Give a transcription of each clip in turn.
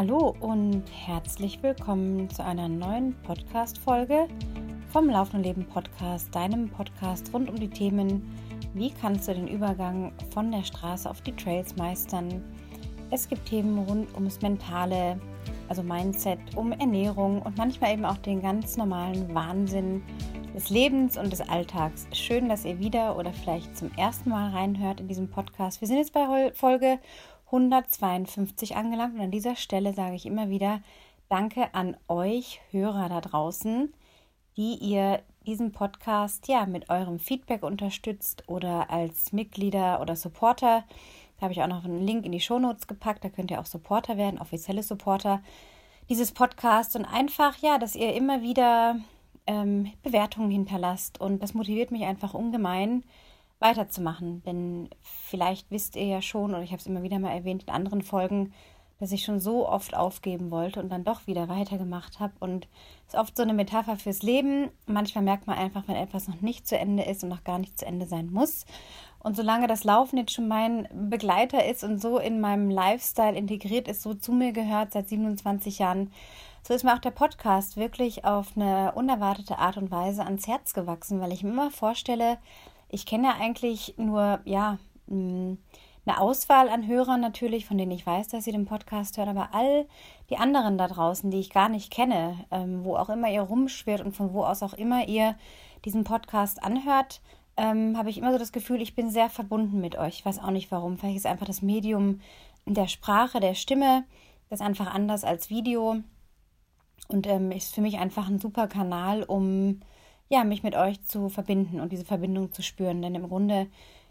Hallo und herzlich willkommen zu einer neuen Podcast-Folge vom Laufenden Leben Podcast, deinem Podcast rund um die Themen, wie kannst du den Übergang von der Straße auf die Trails meistern. Es gibt Themen rund ums Mentale, also Mindset, um Ernährung und manchmal eben auch den ganz normalen Wahnsinn des Lebens und des Alltags. Schön, dass ihr wieder oder vielleicht zum ersten Mal reinhört in diesem Podcast. Wir sind jetzt bei Folge 152 angelangt. Und an dieser Stelle sage ich immer wieder Danke an euch Hörer da draußen, die ihr diesen Podcast ja mit eurem Feedback unterstützt oder als Mitglieder oder Supporter. Da habe ich auch noch einen Link in die Shownotes gepackt, da könnt ihr auch Supporter werden, offizielle Supporter dieses Podcasts. Und einfach ja, dass ihr immer wieder ähm, Bewertungen hinterlasst. Und das motiviert mich einfach ungemein weiterzumachen. Denn vielleicht wisst ihr ja schon, oder ich habe es immer wieder mal erwähnt in anderen Folgen, dass ich schon so oft aufgeben wollte und dann doch wieder weitergemacht habe. Und es ist oft so eine Metapher fürs Leben. Manchmal merkt man einfach, wenn etwas noch nicht zu Ende ist und noch gar nicht zu Ende sein muss. Und solange das Laufen jetzt schon mein Begleiter ist und so in meinem Lifestyle integriert ist, so zu mir gehört seit 27 Jahren, so ist mir auch der Podcast wirklich auf eine unerwartete Art und Weise ans Herz gewachsen, weil ich mir immer vorstelle, ich kenne ja eigentlich nur, ja, mm, eine Auswahl an Hörern natürlich, von denen ich weiß, dass sie den Podcast hören, aber all die anderen da draußen, die ich gar nicht kenne, ähm, wo auch immer ihr rumschwirrt und von wo aus auch immer ihr diesen Podcast anhört, ähm, habe ich immer so das Gefühl, ich bin sehr verbunden mit euch. Ich weiß auch nicht warum. Vielleicht ist einfach das Medium der Sprache, der Stimme, das ist einfach anders als Video und ähm, ist für mich einfach ein super Kanal, um ja, mich mit euch zu verbinden und diese Verbindung zu spüren. Denn im Grunde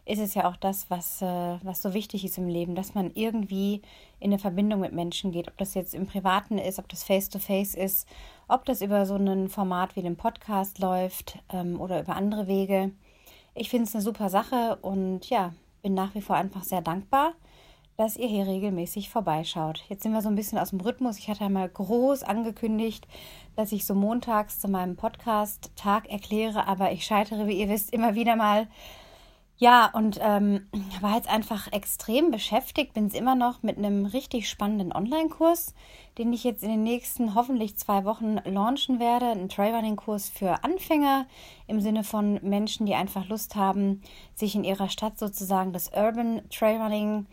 ist es ja auch das, was, äh, was so wichtig ist im Leben, dass man irgendwie in eine Verbindung mit Menschen geht. Ob das jetzt im Privaten ist, ob das face-to-face -face ist, ob das über so ein Format wie den Podcast läuft ähm, oder über andere Wege. Ich finde es eine super Sache und ja, bin nach wie vor einfach sehr dankbar dass ihr hier regelmäßig vorbeischaut. Jetzt sind wir so ein bisschen aus dem Rhythmus. Ich hatte einmal groß angekündigt, dass ich so montags zu meinem Podcast-Tag erkläre, aber ich scheitere, wie ihr wisst, immer wieder mal. Ja, und ähm, war jetzt einfach extrem beschäftigt, bin es immer noch mit einem richtig spannenden Online-Kurs, den ich jetzt in den nächsten hoffentlich zwei Wochen launchen werde. Ein Trailrunning-Kurs für Anfänger im Sinne von Menschen, die einfach Lust haben, sich in ihrer Stadt sozusagen das Urban Trailrunning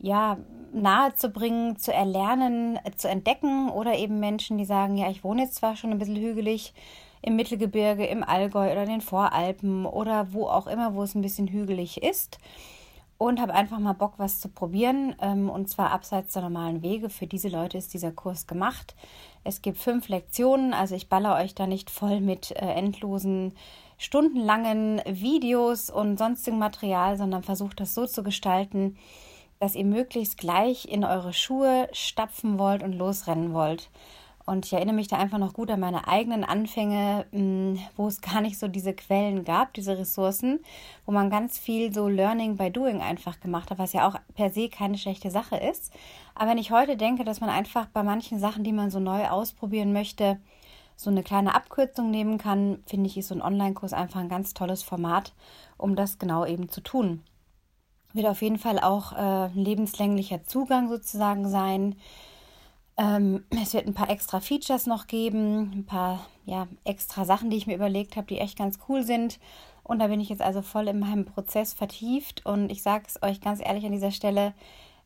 ja, nahezubringen, zu erlernen, äh, zu entdecken oder eben Menschen, die sagen, ja, ich wohne jetzt zwar schon ein bisschen hügelig im Mittelgebirge, im Allgäu oder in den Voralpen oder wo auch immer, wo es ein bisschen hügelig ist und habe einfach mal Bock, was zu probieren ähm, und zwar abseits der normalen Wege. Für diese Leute ist dieser Kurs gemacht. Es gibt fünf Lektionen, also ich baller euch da nicht voll mit äh, endlosen stundenlangen Videos und sonstigem Material, sondern versucht das so zu gestalten, dass ihr möglichst gleich in eure Schuhe stapfen wollt und losrennen wollt. Und ich erinnere mich da einfach noch gut an meine eigenen Anfänge, hm, wo es gar nicht so diese Quellen gab, diese Ressourcen, wo man ganz viel so Learning by Doing einfach gemacht hat, was ja auch per se keine schlechte Sache ist. Aber wenn ich heute denke, dass man einfach bei manchen Sachen, die man so neu ausprobieren möchte, so eine kleine Abkürzung nehmen kann, finde ich, ist so ein Online-Kurs einfach ein ganz tolles Format, um das genau eben zu tun wird auf jeden Fall auch äh, lebenslänglicher Zugang sozusagen sein. Ähm, es wird ein paar extra Features noch geben, ein paar ja, extra Sachen, die ich mir überlegt habe, die echt ganz cool sind. Und da bin ich jetzt also voll in meinem Prozess vertieft. Und ich sage es euch ganz ehrlich an dieser Stelle,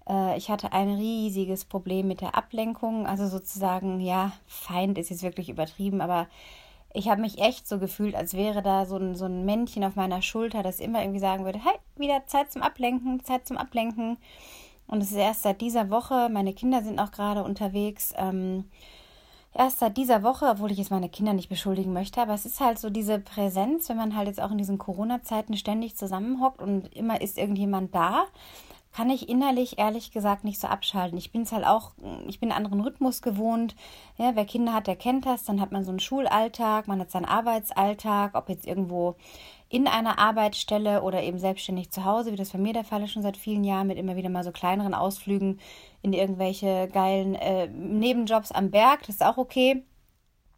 äh, ich hatte ein riesiges Problem mit der Ablenkung. Also sozusagen, ja, Feind ist jetzt wirklich übertrieben, aber ich habe mich echt so gefühlt, als wäre da so ein, so ein Männchen auf meiner Schulter, das immer irgendwie sagen würde, hey, wieder Zeit zum Ablenken, Zeit zum Ablenken. Und es ist erst seit dieser Woche, meine Kinder sind auch gerade unterwegs, ähm, erst seit dieser Woche, obwohl ich jetzt meine Kinder nicht beschuldigen möchte, aber es ist halt so diese Präsenz, wenn man halt jetzt auch in diesen Corona-Zeiten ständig zusammenhockt und immer ist irgendjemand da, kann ich innerlich ehrlich gesagt nicht so abschalten. Ich bin es halt auch, ich bin einen anderen Rhythmus gewohnt. Ja, wer Kinder hat, der kennt das. Dann hat man so einen Schulalltag, man hat seinen Arbeitsalltag, ob jetzt irgendwo in einer Arbeitsstelle oder eben selbstständig zu Hause, wie das bei mir der Fall ist schon seit vielen Jahren, mit immer wieder mal so kleineren Ausflügen in irgendwelche geilen äh, Nebenjobs am Berg. Das ist auch okay.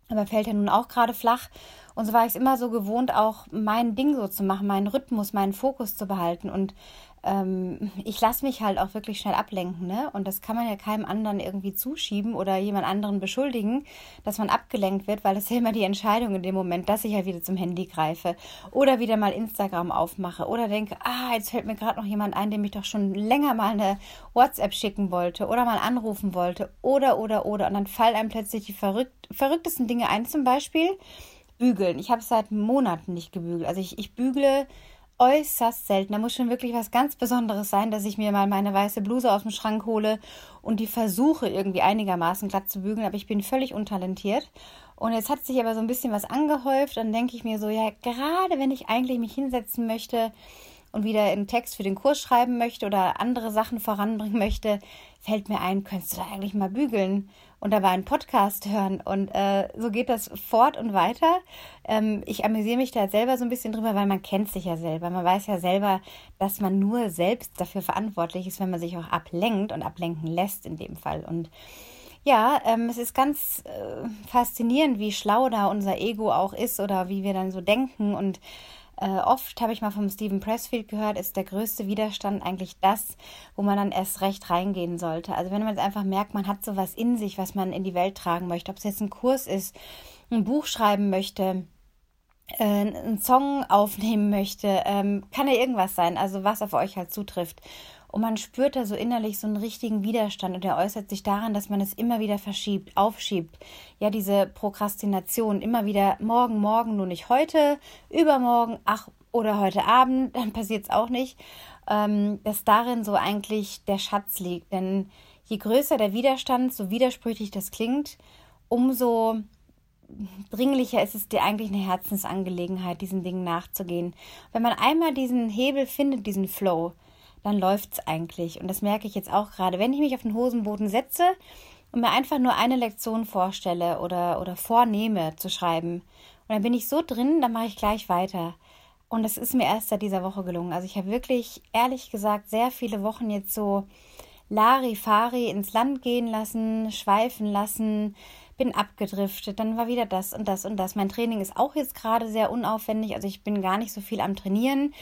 Aber fällt ja nun auch gerade flach. Und so war ich es immer so gewohnt, auch mein Ding so zu machen, meinen Rhythmus, meinen Fokus zu behalten. Und ähm, ich lasse mich halt auch wirklich schnell ablenken, ne? Und das kann man ja keinem anderen irgendwie zuschieben oder jemand anderen beschuldigen, dass man abgelenkt wird, weil das ist ja immer die Entscheidung in dem Moment, dass ich halt wieder zum Handy greife oder wieder mal Instagram aufmache oder denke, ah, jetzt fällt mir gerade noch jemand ein, dem ich doch schon länger mal eine WhatsApp schicken wollte oder mal anrufen wollte oder oder oder und dann fallen einem plötzlich die verrückt, verrücktesten Dinge ein, zum Beispiel bügeln. Ich habe seit Monaten nicht gebügelt. Also ich, ich bügle äußerst selten. Da muss schon wirklich was ganz Besonderes sein, dass ich mir mal meine weiße Bluse aus dem Schrank hole und die versuche irgendwie einigermaßen glatt zu bügeln, aber ich bin völlig untalentiert. Und jetzt hat sich aber so ein bisschen was angehäuft, dann denke ich mir so, ja, gerade wenn ich eigentlich mich hinsetzen möchte und wieder einen Text für den Kurs schreiben möchte oder andere Sachen voranbringen möchte, fällt mir ein, könntest du da eigentlich mal bügeln? Und dabei einen Podcast hören. Und äh, so geht das fort und weiter. Ähm, ich amüsiere mich da selber so ein bisschen drüber, weil man kennt sich ja selber. Man weiß ja selber, dass man nur selbst dafür verantwortlich ist, wenn man sich auch ablenkt und ablenken lässt in dem Fall. Und ja, ähm, es ist ganz äh, faszinierend, wie schlau da unser Ego auch ist oder wie wir dann so denken und äh, oft habe ich mal vom Stephen Pressfield gehört, ist der größte Widerstand eigentlich das, wo man dann erst recht reingehen sollte. Also wenn man jetzt einfach merkt, man hat sowas in sich, was man in die Welt tragen möchte, ob es jetzt ein Kurs ist, ein Buch schreiben möchte, äh, einen Song aufnehmen möchte, ähm, kann ja irgendwas sein, also was auf euch halt zutrifft. Und man spürt da so innerlich so einen richtigen Widerstand und der äußert sich daran, dass man es immer wieder verschiebt, aufschiebt. Ja, diese Prokrastination immer wieder morgen, morgen, nur nicht heute, übermorgen, ach, oder heute Abend, dann passiert es auch nicht. Ähm, dass darin so eigentlich der Schatz liegt. Denn je größer der Widerstand, so widersprüchlich das klingt, umso dringlicher ist es dir eigentlich eine Herzensangelegenheit, diesen Dingen nachzugehen. Wenn man einmal diesen Hebel findet, diesen Flow, dann läuft es eigentlich. Und das merke ich jetzt auch gerade. Wenn ich mich auf den Hosenboden setze und mir einfach nur eine Lektion vorstelle oder, oder vornehme zu schreiben, und dann bin ich so drin, dann mache ich gleich weiter. Und das ist mir erst seit dieser Woche gelungen. Also ich habe wirklich, ehrlich gesagt, sehr viele Wochen jetzt so Larifari ins Land gehen lassen, schweifen lassen, bin abgedriftet, dann war wieder das und das und das. Mein Training ist auch jetzt gerade sehr unaufwendig, also ich bin gar nicht so viel am Trainieren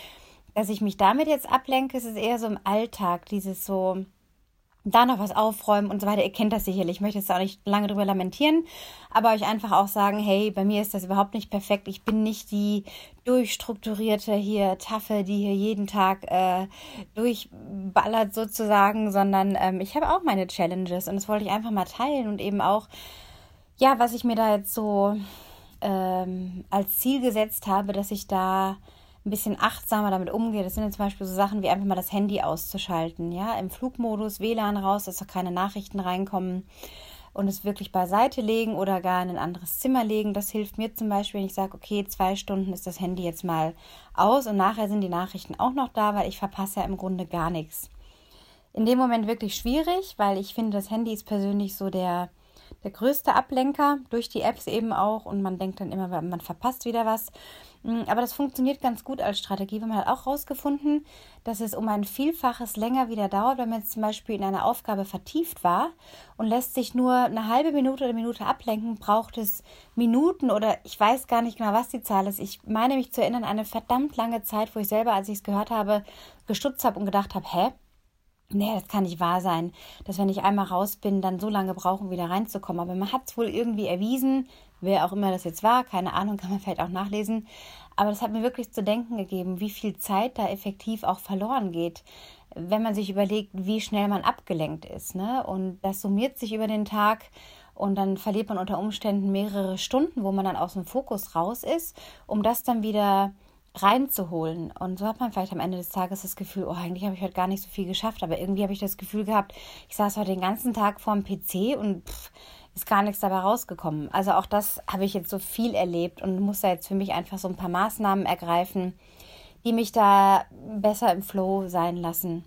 dass ich mich damit jetzt ablenke, ist es eher so im Alltag, dieses so, da noch was aufräumen und so weiter. Ihr kennt das sicherlich. Ich möchte jetzt auch nicht lange drüber lamentieren, aber euch einfach auch sagen, hey, bei mir ist das überhaupt nicht perfekt. Ich bin nicht die durchstrukturierte hier Taffe, die hier jeden Tag äh, durchballert sozusagen, sondern ähm, ich habe auch meine Challenges und das wollte ich einfach mal teilen und eben auch, ja, was ich mir da jetzt so ähm, als Ziel gesetzt habe, dass ich da ein bisschen achtsamer damit umgehe. Das sind jetzt zum Beispiel so Sachen wie einfach mal das Handy auszuschalten, ja, im Flugmodus, WLAN raus, dass da keine Nachrichten reinkommen und es wirklich beiseite legen oder gar in ein anderes Zimmer legen. Das hilft mir zum Beispiel, wenn ich sage, okay, zwei Stunden ist das Handy jetzt mal aus und nachher sind die Nachrichten auch noch da, weil ich verpasse ja im Grunde gar nichts. In dem Moment wirklich schwierig, weil ich finde, das Handy ist persönlich so der, der größte Ablenker durch die Apps eben auch und man denkt dann immer, man verpasst wieder was. Mm, aber das funktioniert ganz gut als Strategie. weil Man hat auch herausgefunden, dass es um ein Vielfaches länger wieder dauert, wenn man jetzt zum Beispiel in einer Aufgabe vertieft war und lässt sich nur eine halbe Minute oder Minute ablenken, braucht es Minuten oder ich weiß gar nicht genau, was die Zahl ist. Ich meine mich zu erinnern, eine verdammt lange Zeit, wo ich selber, als ich es gehört habe, gestutzt habe und gedacht habe, hä? Nee, das kann nicht wahr sein, dass wenn ich einmal raus bin, dann so lange brauchen, wieder reinzukommen. Aber man hat es wohl irgendwie erwiesen, wer auch immer das jetzt war, keine Ahnung, kann man vielleicht auch nachlesen. Aber das hat mir wirklich zu denken gegeben, wie viel Zeit da effektiv auch verloren geht, wenn man sich überlegt, wie schnell man abgelenkt ist. Ne? Und das summiert sich über den Tag und dann verliert man unter Umständen mehrere Stunden, wo man dann aus dem Fokus raus ist, um das dann wieder reinzuholen. Und so hat man vielleicht am Ende des Tages das Gefühl, oh, eigentlich habe ich heute gar nicht so viel geschafft, aber irgendwie habe ich das Gefühl gehabt, ich saß heute den ganzen Tag vorm PC und pff, ist gar nichts dabei rausgekommen. Also auch das habe ich jetzt so viel erlebt und muss da jetzt für mich einfach so ein paar Maßnahmen ergreifen, die mich da besser im Flow sein lassen.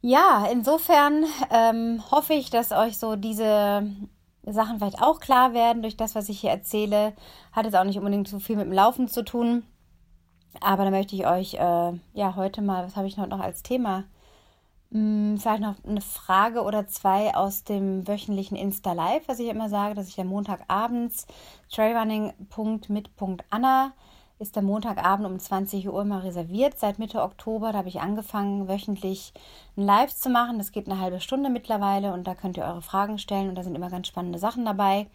Ja, insofern ähm, hoffe ich, dass euch so diese Sachen vielleicht auch klar werden durch das, was ich hier erzähle. Hat jetzt auch nicht unbedingt so viel mit dem Laufen zu tun. Aber da möchte ich euch äh, ja heute mal, was habe ich noch als Thema? Hm, vielleicht noch eine Frage oder zwei aus dem wöchentlichen Insta Live, was ich immer sage, dass ich ja Montagabends trailrunning.mit.anna ist der Montagabend um 20 Uhr mal reserviert. Seit Mitte Oktober, da habe ich angefangen, wöchentlich ein Live zu machen. Das geht eine halbe Stunde mittlerweile und da könnt ihr eure Fragen stellen und da sind immer ganz spannende Sachen dabei.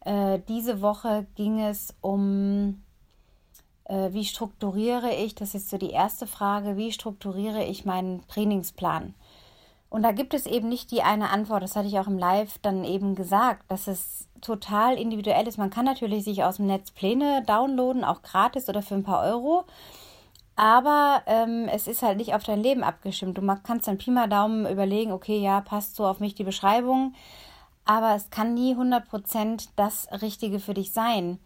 Äh, diese Woche ging es um, äh, wie strukturiere ich, das ist so die erste Frage, wie strukturiere ich meinen Trainingsplan? Und da gibt es eben nicht die eine Antwort, das hatte ich auch im Live dann eben gesagt, dass es total individuell ist. Man kann natürlich sich aus dem Netz Pläne downloaden, auch gratis oder für ein paar Euro. Aber ähm, es ist halt nicht auf dein Leben abgestimmt. Du kannst dann Pi mal Daumen überlegen, okay, ja, passt so auf mich die Beschreibung. Aber es kann nie 100% das Richtige für dich sein,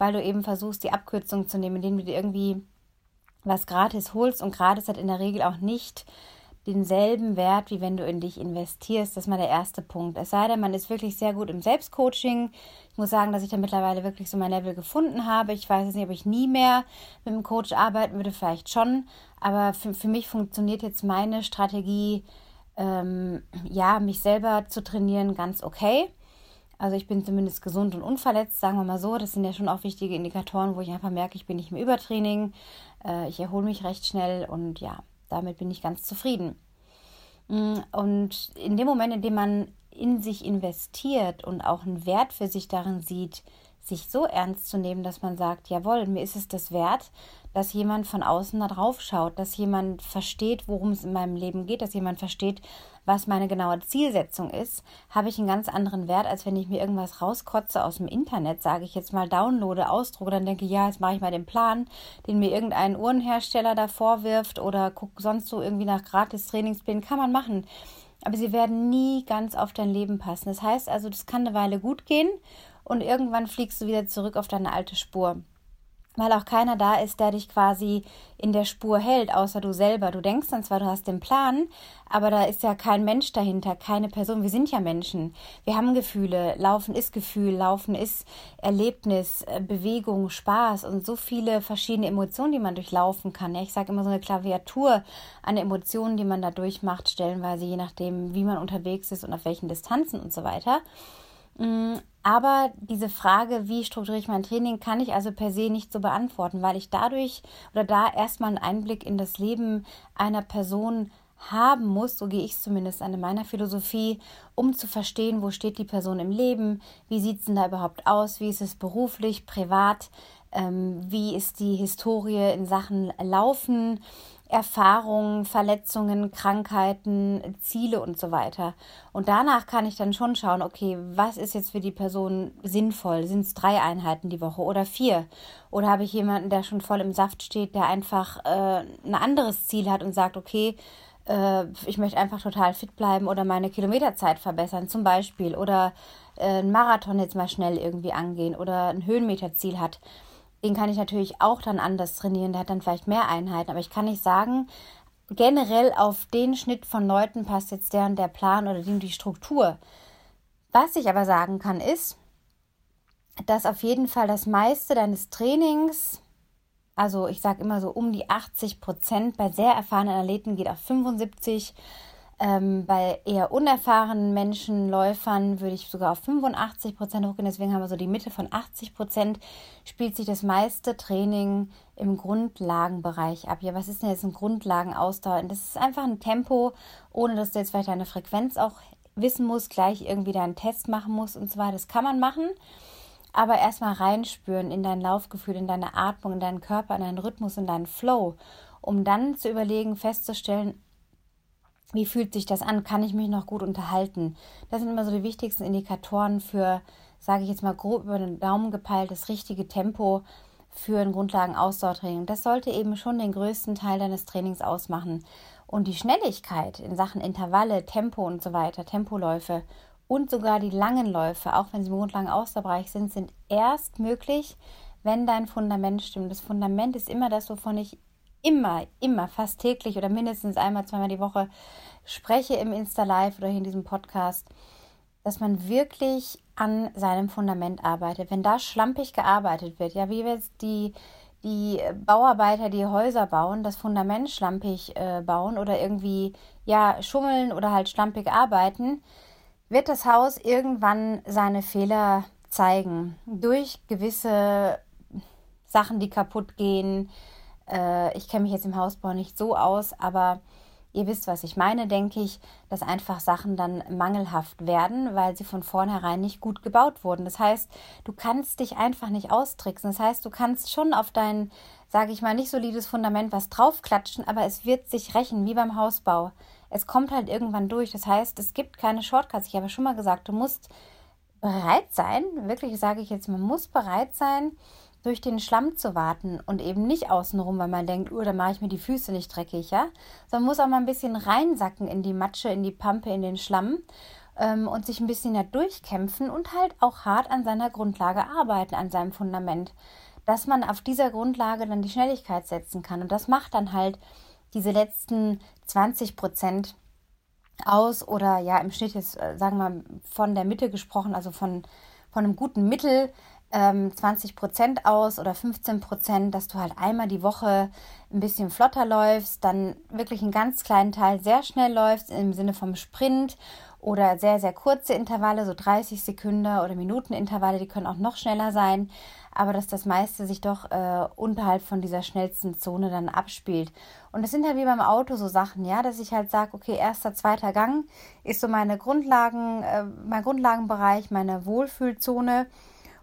weil du eben versuchst, die Abkürzung zu nehmen, indem du dir irgendwie was gratis holst. Und gratis hat in der Regel auch nicht denselben Wert, wie wenn du in dich investierst. Das ist mal der erste Punkt. Es sei denn, man ist wirklich sehr gut im Selbstcoaching. Ich muss sagen, dass ich da mittlerweile wirklich so mein Level gefunden habe. Ich weiß jetzt nicht, ob ich nie mehr mit einem Coach arbeiten würde, vielleicht schon. Aber für, für mich funktioniert jetzt meine Strategie, ähm, ja, mich selber zu trainieren, ganz okay. Also ich bin zumindest gesund und unverletzt, sagen wir mal so. Das sind ja schon auch wichtige Indikatoren, wo ich einfach merke, ich bin nicht mehr Übertraining. Äh, ich erhole mich recht schnell und ja, damit bin ich ganz zufrieden. Mm, und in dem Moment, in dem man in sich investiert und auch einen Wert für sich darin sieht, sich so ernst zu nehmen, dass man sagt, jawohl, mir ist es das wert, dass jemand von außen da drauf schaut, dass jemand versteht, worum es in meinem Leben geht, dass jemand versteht, was meine genaue Zielsetzung ist, habe ich einen ganz anderen Wert, als wenn ich mir irgendwas rauskotze aus dem Internet, sage ich jetzt mal, downloade, ausdrucke, dann denke, ja, jetzt mache ich mal den Plan, den mir irgendein Uhrenhersteller da vorwirft oder gucke sonst so irgendwie nach gratis Trainingsplänen, kann man machen. Aber sie werden nie ganz auf dein Leben passen. Das heißt also, das kann eine Weile gut gehen und irgendwann fliegst du wieder zurück auf deine alte Spur weil auch keiner da ist, der dich quasi in der Spur hält, außer du selber. Du denkst dann zwar, du hast den Plan, aber da ist ja kein Mensch dahinter, keine Person. Wir sind ja Menschen. Wir haben Gefühle. Laufen ist Gefühl, Laufen ist Erlebnis, äh, Bewegung, Spaß und so viele verschiedene Emotionen, die man durchlaufen kann. Ich sage immer so eine Klaviatur an Emotionen, die man da durchmacht, stellenweise je nachdem, wie man unterwegs ist und auf welchen Distanzen und so weiter. Mm, aber diese Frage, wie strukturiere ich mein Training, kann ich also per se nicht so beantworten, weil ich dadurch oder da erstmal einen Einblick in das Leben einer Person haben muss, so gehe ich zumindest an meiner Philosophie, um zu verstehen, wo steht die Person im Leben, wie sieht es denn da überhaupt aus, wie ist es beruflich, privat, ähm, wie ist die Historie in Sachen Laufen, Erfahrungen, Verletzungen, Krankheiten, Ziele und so weiter. Und danach kann ich dann schon schauen, okay, was ist jetzt für die Person sinnvoll? Sind es drei Einheiten die Woche oder vier? Oder habe ich jemanden, der schon voll im Saft steht, der einfach äh, ein anderes Ziel hat und sagt, okay, äh, ich möchte einfach total fit bleiben oder meine Kilometerzeit verbessern zum Beispiel oder äh, einen Marathon jetzt mal schnell irgendwie angehen oder ein Höhenmeterziel hat den kann ich natürlich auch dann anders trainieren. Der hat dann vielleicht mehr Einheiten. Aber ich kann nicht sagen, generell auf den Schnitt von Leuten passt jetzt der und der Plan oder die, die Struktur. Was ich aber sagen kann, ist, dass auf jeden Fall das meiste deines Trainings, also ich sage immer so um die 80 Prozent, bei sehr erfahrenen Athleten geht auf 75 Prozent ähm, bei eher unerfahrenen Menschen, Läufern, würde ich sogar auf 85 Prozent hochgehen. Deswegen haben wir so die Mitte von 80 Prozent. Spielt sich das meiste Training im Grundlagenbereich ab. Ja, was ist denn jetzt ein Grundlagenausdauer? Das ist einfach ein Tempo, ohne dass du jetzt vielleicht deine Frequenz auch wissen musst, gleich irgendwie deinen Test machen musst und weiter. Das kann man machen. Aber erstmal reinspüren in dein Laufgefühl, in deine Atmung, in deinen Körper, in deinen Rhythmus, in deinen Flow, um dann zu überlegen, festzustellen, wie fühlt sich das an? Kann ich mich noch gut unterhalten? Das sind immer so die wichtigsten Indikatoren für, sage ich jetzt mal grob über den Daumen gepeilt, das richtige Tempo für ein Grundlagenausdauertraining. Das sollte eben schon den größten Teil deines Trainings ausmachen. Und die Schnelligkeit in Sachen Intervalle, Tempo und so weiter, Tempoläufe und sogar die langen Läufe, auch wenn sie im Grundlagenausdauerbereich sind, sind erst möglich, wenn dein Fundament stimmt. Das Fundament ist immer das, wovon ich immer, immer, fast täglich oder mindestens einmal, zweimal die Woche spreche im Insta Live oder in diesem Podcast, dass man wirklich an seinem Fundament arbeitet. Wenn da schlampig gearbeitet wird, ja, wie jetzt die, die Bauarbeiter, die Häuser bauen, das Fundament schlampig äh, bauen oder irgendwie, ja, schummeln oder halt schlampig arbeiten, wird das Haus irgendwann seine Fehler zeigen. Durch gewisse Sachen, die kaputt gehen. Äh, ich kenne mich jetzt im Hausbau nicht so aus, aber ihr wisst, was ich meine, denke ich, dass einfach Sachen dann mangelhaft werden, weil sie von vornherein nicht gut gebaut wurden. Das heißt, du kannst dich einfach nicht austricksen. Das heißt, du kannst schon auf dein, sage ich mal, nicht solides Fundament was draufklatschen, aber es wird sich rächen, wie beim Hausbau. Es kommt halt irgendwann durch. Das heißt, es gibt keine Shortcuts. Ich habe schon mal gesagt, du musst bereit sein, wirklich sage ich jetzt, man muss bereit sein, durch den Schlamm zu warten und eben nicht außenrum, weil man denkt, oh, da mache ich mir die Füße nicht dreckig, ja. Sondern muss auch mal ein bisschen reinsacken in die Matsche, in die Pampe, in den Schlamm ähm, und sich ein bisschen da durchkämpfen und halt auch hart an seiner Grundlage arbeiten, an seinem Fundament. Dass man auf dieser Grundlage dann die Schnelligkeit setzen kann. Und das macht dann halt diese letzten 20 Prozent aus oder ja im Schnitt jetzt, äh, sagen wir mal, von der Mitte gesprochen, also von, von einem guten Mittel ähm, 20 Prozent aus oder 15 Prozent, dass du halt einmal die Woche ein bisschen flotter läufst, dann wirklich einen ganz kleinen Teil sehr schnell läufst im Sinne vom Sprint oder sehr, sehr kurze Intervalle, so 30 Sekunden oder Minutenintervalle, die können auch noch schneller sein, aber dass das meiste sich doch äh, unterhalb von dieser schnellsten Zone dann abspielt. Und das sind halt wie beim Auto so Sachen, ja, dass ich halt sage, okay, erster, zweiter Gang ist so meine Grundlagen, äh, mein Grundlagenbereich, meine Wohlfühlzone.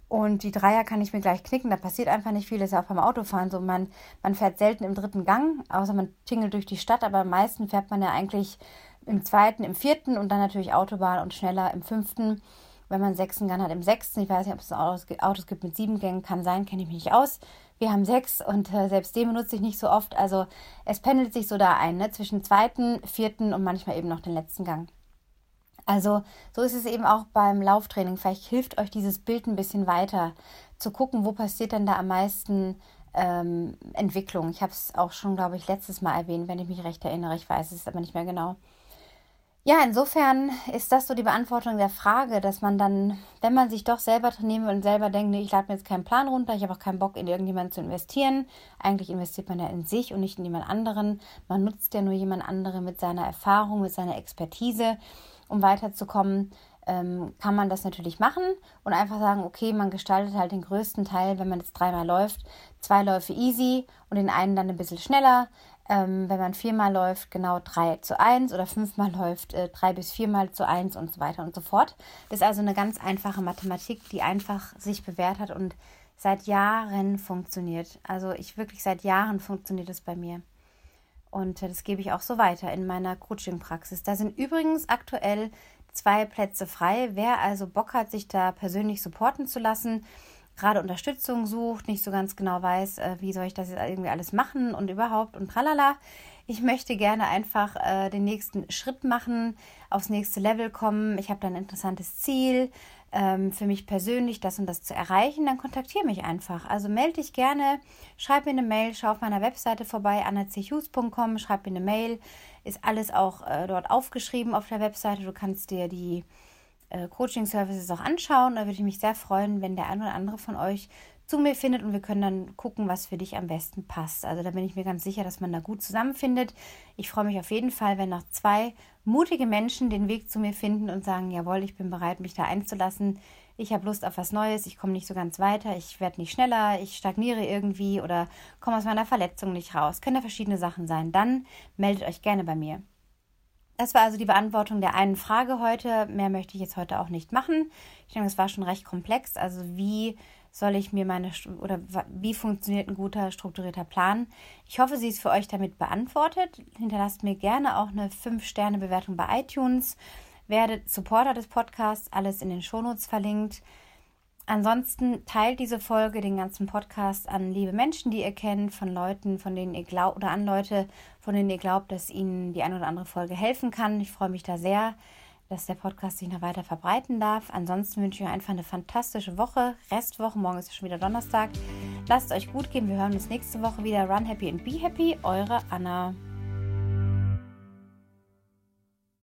Und die Dreier kann ich mir gleich knicken, da passiert einfach nicht viel, das ist ja auch beim Autofahren so. Man, man fährt selten im dritten Gang, außer man tingelt durch die Stadt, aber am meisten fährt man ja eigentlich im zweiten, im vierten und dann natürlich Autobahn und schneller im fünften. Wenn man sechsten Gang hat, im sechsten. Ich weiß nicht, ob es Autos, Autos gibt mit sieben Gängen, kann sein, kenne ich mich nicht aus. Wir haben sechs und äh, selbst den benutze ich nicht so oft. Also es pendelt sich so da ein, ne? zwischen zweiten, vierten und manchmal eben noch den letzten Gang. Also so ist es eben auch beim Lauftraining. Vielleicht hilft euch dieses Bild ein bisschen weiter zu gucken, wo passiert denn da am meisten ähm, Entwicklung. Ich habe es auch schon, glaube ich, letztes Mal erwähnt, wenn ich mich recht erinnere. Ich weiß es aber nicht mehr genau. Ja, insofern ist das so die Beantwortung der Frage, dass man dann, wenn man sich doch selber trainieren will und selber denkt, nee, ich lade mir jetzt keinen Plan runter, ich habe auch keinen Bock in irgendjemanden zu investieren. Eigentlich investiert man ja in sich und nicht in jemand anderen. Man nutzt ja nur jemand anderen mit seiner Erfahrung, mit seiner Expertise um weiterzukommen, ähm, kann man das natürlich machen und einfach sagen, okay, man gestaltet halt den größten Teil, wenn man jetzt dreimal läuft, zwei Läufe easy und den einen dann ein bisschen schneller. Ähm, wenn man viermal läuft, genau drei zu eins oder fünfmal läuft, äh, drei bis viermal zu eins und so weiter und so fort. Das ist also eine ganz einfache Mathematik, die einfach sich bewährt hat und seit Jahren funktioniert. Also ich wirklich seit Jahren funktioniert es bei mir. Und das gebe ich auch so weiter in meiner Coaching-Praxis. Da sind übrigens aktuell zwei Plätze frei. Wer also Bock hat, sich da persönlich supporten zu lassen, gerade Unterstützung sucht, nicht so ganz genau weiß, äh, wie soll ich das jetzt irgendwie alles machen und überhaupt und tralala. Ich möchte gerne einfach äh, den nächsten Schritt machen, aufs nächste Level kommen. Ich habe da ein interessantes Ziel ähm, für mich persönlich, das und das zu erreichen, dann kontaktiere mich einfach. Also melde dich gerne, schreib mir eine Mail, schau auf meiner Webseite vorbei, annachus.com, schreib mir eine Mail. Ist alles auch äh, dort aufgeschrieben auf der Webseite. Du kannst dir die äh, Coaching-Services auch anschauen. Da würde ich mich sehr freuen, wenn der ein oder andere von euch zu mir findet und wir können dann gucken, was für dich am besten passt. Also da bin ich mir ganz sicher, dass man da gut zusammenfindet. Ich freue mich auf jeden Fall, wenn noch zwei mutige Menschen den Weg zu mir finden und sagen, jawohl, ich bin bereit, mich da einzulassen. Ich habe Lust auf was Neues, ich komme nicht so ganz weiter, ich werde nicht schneller, ich stagniere irgendwie oder komme aus meiner Verletzung nicht raus. Können ja verschiedene Sachen sein. Dann meldet euch gerne bei mir. Das war also die Beantwortung der einen Frage heute. Mehr möchte ich jetzt heute auch nicht machen. Ich denke, es war schon recht komplex. Also wie soll ich mir meine oder wie funktioniert ein guter strukturierter Plan? Ich hoffe, sie ist für euch damit beantwortet. Hinterlasst mir gerne auch eine 5-Sterne-Bewertung bei iTunes. Werdet Supporter des Podcasts, alles in den Shownotes verlinkt. Ansonsten teilt diese Folge, den ganzen Podcast an liebe Menschen, die ihr kennt, von Leuten, von denen ihr glaubt, oder an Leute, von denen ihr glaubt, dass ihnen die eine oder andere Folge helfen kann. Ich freue mich da sehr dass der Podcast sich noch weiter verbreiten darf. Ansonsten wünsche ich euch einfach eine fantastische Woche, Restwoche. Morgen ist ja schon wieder Donnerstag. Lasst es euch gut gehen. Wir hören uns nächste Woche wieder. Run happy and be happy. Eure Anna.